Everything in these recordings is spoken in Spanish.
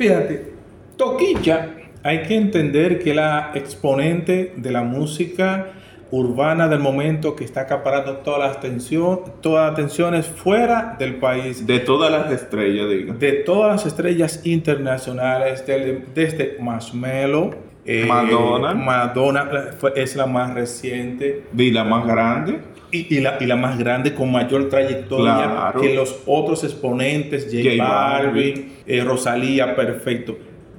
Fíjate, Toquilla, hay que entender que la exponente de la música urbana del momento que está acaparando todas las atención, todas las atenciones fuera del país. De todas las estrellas, diga. De todas las estrellas internacionales, desde, desde Marshmello, eh, Madonna. Madonna es la más reciente ¿Y la más grande? y, y la, y la más grande con mayor trayectoria Claro. que los otros exponentes, J, J Balvin, eh, Rosalía, perfecto.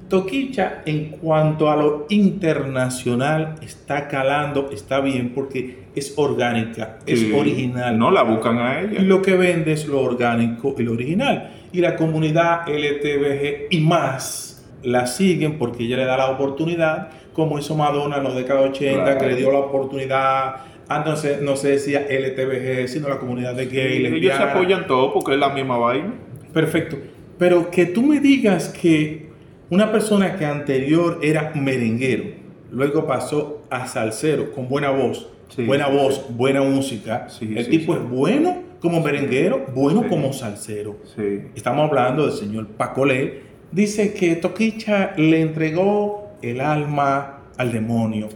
Toquicha, en cuanto a lo internacional, está calando, está bien porque es orgánica, es Sí. original. No la buscan a ella. Lo que vende es lo orgánico y lo original. Y la comunidad LTBG y más la siguen porque ella le da la oportunidad, como hizo Madonna en los décadas 80, Claro. que le dio la oportunidad. Antes no se, decía LTBG, sino la comunidad de gay, Ellos se apoyan todo porque es la misma vaina. Perfecto. Pero que tú me digas que una persona que anterior era merenguero, luego pasó a salsero con buena voz, Sí, buena sí, voz, buena música. Sí, el sí, tipo sí. es bueno como merenguero, bueno Sí. como salsero. Sí. Estamos hablando del señor Pacolé. Dice que Toquicha le entregó el alma al demonio.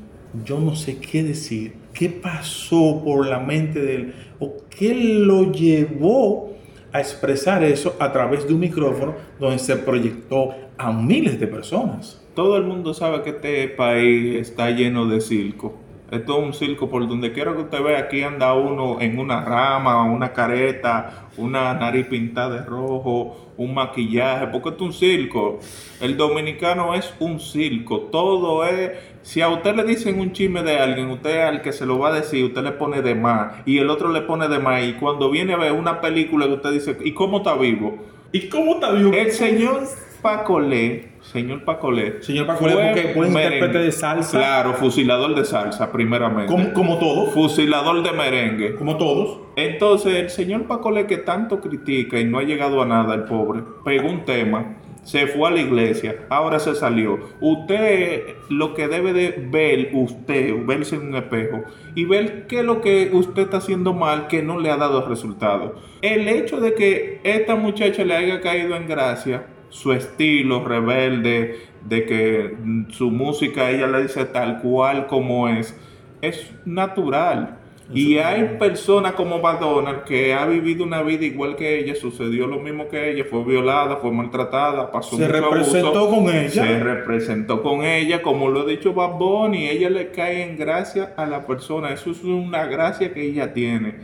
Yo no sé qué decir. ¿Qué pasó por la mente de él? ¿O qué lo llevó a expresar eso a través de un micrófono donde se proyectó a miles de personas? Todo el mundo sabe que este país está lleno de circo. Esto es un circo por donde quiera que usted vea. Aquí anda uno en una rama, una careta, una nariz pintada de rojo, un maquillaje, porque esto es un circo. El dominicano es un circo. Todo es. Si a usted le dicen un chisme de alguien, usted al que se lo va a decir, usted le pone de más y el otro le pone de más. Y cuando viene a ver una película que usted dice, ¿y cómo está vivo? ¿Y cómo está vivo? El señor Pacolé, señor Pacolé. Señor Pacolé, fue porque intérprete de salsa. Claro, fusilador de salsa, primeramente. Como, como todos. Fusilador de merengue. Como todos. Entonces, el señor Pacolé que tanto critica y no ha llegado a nada, el pobre, pegó un tema, se fue a la iglesia, ahora se salió. Usted lo que debe de ver, usted, verse en un espejo y ver qué es lo que usted está haciendo mal que no le ha dado resultado. El hecho de que esta muchacha le haya caído en gracia, su estilo rebelde, de que su música ella le dice tal cual como es, es natural. Y hay personas como Madonna que ha vivido una vida igual que ella, sucedió lo mismo que ella, fue violada, fue maltratada, pasó Se mucho representó abuso, con ella. Se representó con ella, como lo ha dicho Bad Bunny, ella le cae en gracia a la persona, eso es una gracia que ella tiene.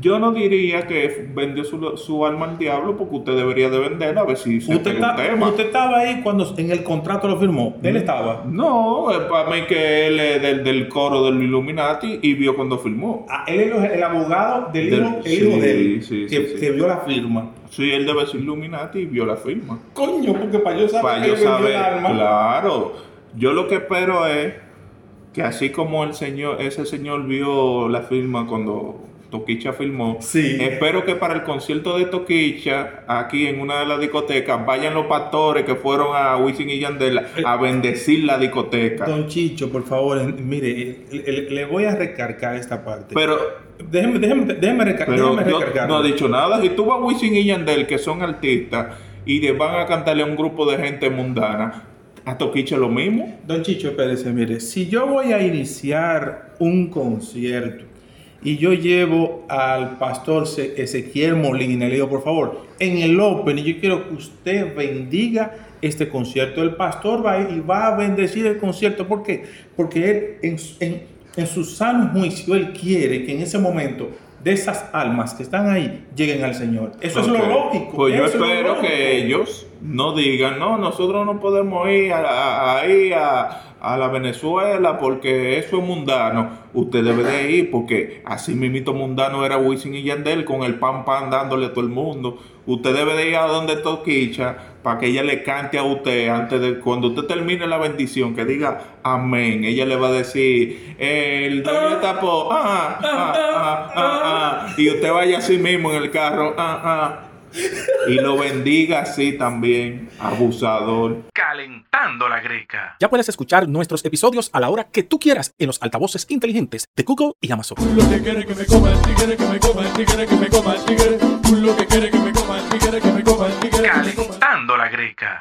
Yo no diría que vendió su, su alma al diablo porque usted debería de venderla a ver si se Usted, un tema. usted estaba ahí cuando en el contrato lo firmó. Él estaba. No, es para mí que él es del, del coro del Illuminati y vio cuando filmó. Ah, él es el abogado del, Del- hijo, el hijo de él, sí, que, sí, sí. que vio la firma. Sí, él debe ser Illuminati y vio la firma. Coño, porque para yo saber Para que yo saber, alma. claro. Yo lo que espero es que así como el señor, ese señor vio la firma cuando Toquicha filmó, Sí. espero que para el concierto de Toquicha, aquí en una de las discotecas, vayan los pastores que fueron a Wisin y Yandel a bendecir la discoteca. Don Chicho, por favor, en- mire, eh, le, le voy a recargar esta parte. Pero déjeme, déjeme, déjeme, recar- Pero déjeme recargar. no ha dicho nada. Si tú vas a Wisin y Yandel, que son artistas, y van a cantarle a un grupo de gente mundana, a Toquicha lo mismo. Don Chicho Pérez, mire, si yo voy a iniciar un concierto y yo llevo al pastor Ezequiel Molina y le digo, por favor, en el Open, y yo quiero que usted bendiga este concierto. El pastor va a ir y va a bendecir el concierto. ¿Por qué? Porque él, en, su- en- en su sano juicio, él quiere que en ese momento de esas almas que están ahí lleguen al Señor. Eso es lo lógico. Pues yo espero que ellos no digan, no, nosotros no podemos ir a, a- ahí a, a la Venezuela porque eso es mundano. Usted debe de ir porque así mismito mundano era Wisin y Yandel con el pan pan dándole a todo el mundo. Usted debe de ir a donde Toquicha para que ella le cante a usted antes de cuando usted termine la bendición que diga amén. Ella le va a decir el doña tapó ah, ah, ah, ah, ah", y usted vaya así mismo en el carro ah, ah, y lo bendiga así también, abusador. Calentando la greca. Ya puedes escuchar nuestros episodios a la hora que tú quieras en los altavoces inteligentes de Google y Amazon. Lo que quiere que me coma el tigre, que me coma el tigre, que me coma el tigre. Lo que quiere que me coma el tigre, que me coma el tigre. que me coma el tigre. Calentando la greca.